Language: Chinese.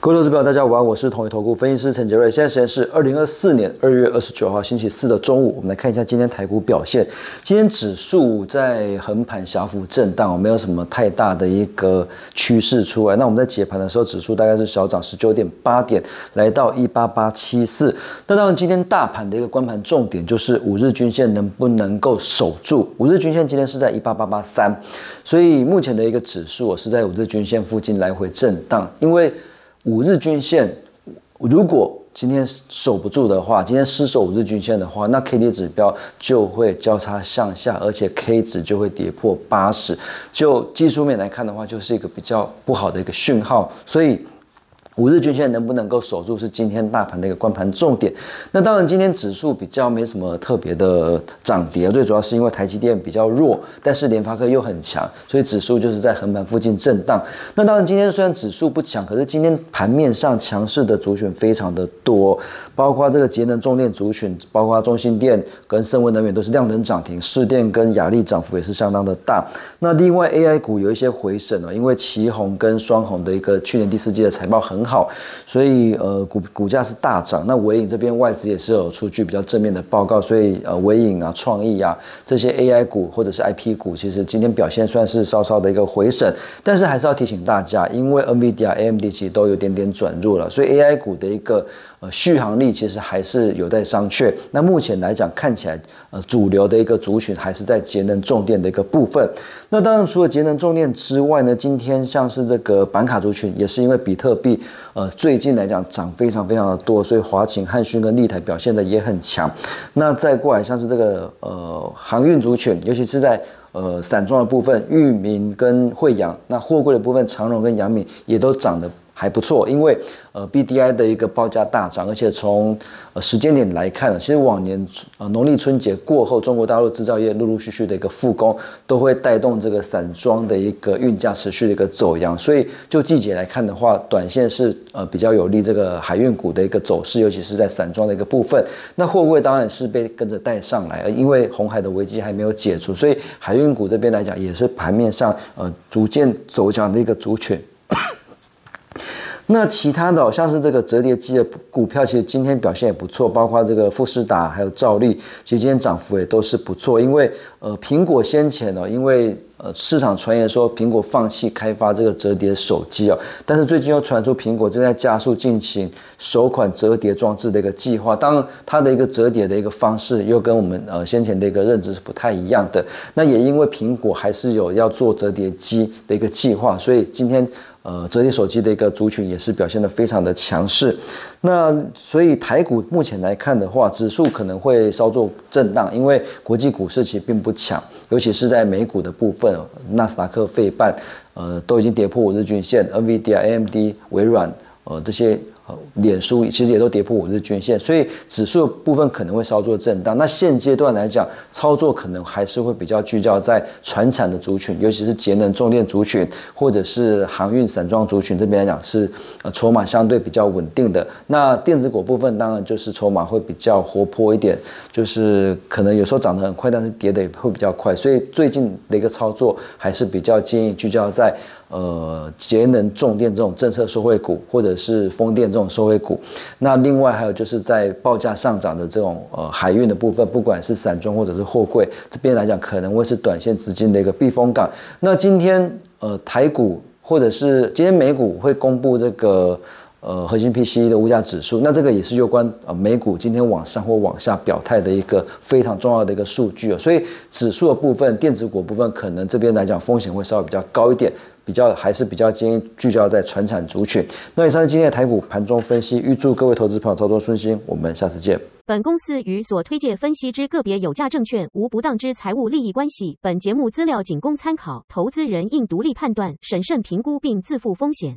各位投资朋友，大家午安，我是统一投顾分析师陈杰瑞。现在时间是二零二四年二月二十九号星期四的中午，我们来看一下今天台股表现。今天指数在横盘小幅震荡，没有什么太大的一个趋势出来。那我们在解盘的时候，指数大概是小涨十九点八点，来到一八八七四。那当然，今天大盘的一个关盘重点就是五日均线能不能够守住。五日均线今天是在一八八八三，所以目前的一个指数是在五日均线附近来回震荡，因为。五日均线，如果今天守不住的话，今天失守五日均线的话，那 K D 指标就会交叉向下，而且 K 值就会跌破八十。就技术面来看的话，就是一个比较不好的一个讯号，所以。五日均线能不能够守住，是今天大盘的一个关盘重点。那当然，今天指数比较没什么特别的涨跌，最主要是因为台积电比较弱，但是联发科又很强，所以指数就是在横盘附近震荡。那当然，今天虽然指数不强，可是今天盘面上强势的族群非常的多，包括这个节能重电族群，包括中心电跟盛威能源都是量能涨停，市电跟雅力涨幅也是相当的大。那另外 AI 股有一些回审了，因为旗宏跟双红的一个去年第四季的财报很很好，所以呃股股价是大涨。那伟影这边外资也是有出具比较正面的报告，所以呃伟影啊、创意啊这些 AI 股或者是 IP 股，其实今天表现算是稍稍的一个回审。但是还是要提醒大家，因为 NVIDIA、AMD 其实都有点点转弱了，所以 AI 股的一个呃续航力其实还是有待商榷。那目前来讲，看起来呃主流的一个族群还是在节能重电的一个部分。那当然，除了节能重电之外呢，今天像是这个板卡族群，也是因为比特币，呃，最近来讲涨非常非常的多，所以华擎、汉讯跟立台表现的也很强。那再过来像是这个呃航运族群，尤其是在呃散装的部分，裕民跟惠阳，那货柜的部分，长荣跟阳明也都涨得还不错，因为。呃，B D I 的一个报价大涨，而且从呃时间点来看，其实往年呃农历春节过后，中国大陆制造业陆陆续续的一个复工，都会带动这个散装的一个运价持续的一个走扬。所以就季节来看的话，短线是呃比较有利这个海运股的一个走势，尤其是在散装的一个部分。那货柜当然是被跟着带上来，因为红海的危机还没有解除，所以海运股这边来讲也是盘面上呃逐渐走强的一个族群。那其他的像是这个折叠机的股票，其实今天表现也不错，包括这个富士达还有兆利，其实今天涨幅也都是不错。因为呃，苹果先前呢，因为呃市场传言说苹果放弃开发这个折叠手机啊，但是最近又传出苹果正在加速进行首款折叠装置的一个计划。当然，它的一个折叠的一个方式又跟我们呃先前的一个认知是不太一样的。那也因为苹果还是有要做折叠机的一个计划，所以今天。呃，折叠手机的一个族群也是表现的非常的强势。那所以台股目前来看的话，指数可能会稍作震荡，因为国际股市其实并不强，尤其是在美股的部分，纳斯达克、费半，呃，都已经跌破五日均线，NVIDIA、AMD、微软，呃，这些。脸书其实也都跌破五日均线，所以指数部分可能会稍作震荡。那现阶段来讲，操作可能还是会比较聚焦在船产的族群，尤其是节能重电族群，或者是航运散装族群这边来讲是呃筹码相对比较稳定的。那电子股部分当然就是筹码会比较活泼一点，就是可能有时候涨得很快，但是跌的也会比较快。所以最近的一个操作还是比较建议聚焦在。呃，节能重电这种政策受惠股，或者是风电这种受惠股，那另外还有就是在报价上涨的这种呃海运的部分，不管是散装或者是货柜这边来讲，可能会是短线资金的一个避风港。那今天呃台股或者是今天美股会公布这个。呃，核心 PCE 的物价指数，那这个也是有关呃美股今天往上或往下表态的一个非常重要的一个数据哦。所以指数的部分，电子股部分可能这边来讲风险会稍微比较高一点，比较还是比较建议聚焦在传产族群。那以上是今天的台股盘中分析，预祝各位投资朋友操作顺心，我们下次见。本公司与所推介分析之个别有价证券无不当之财务利益关系，本节目资料仅供参考，投资人应独立判断、审慎评估并自负风险。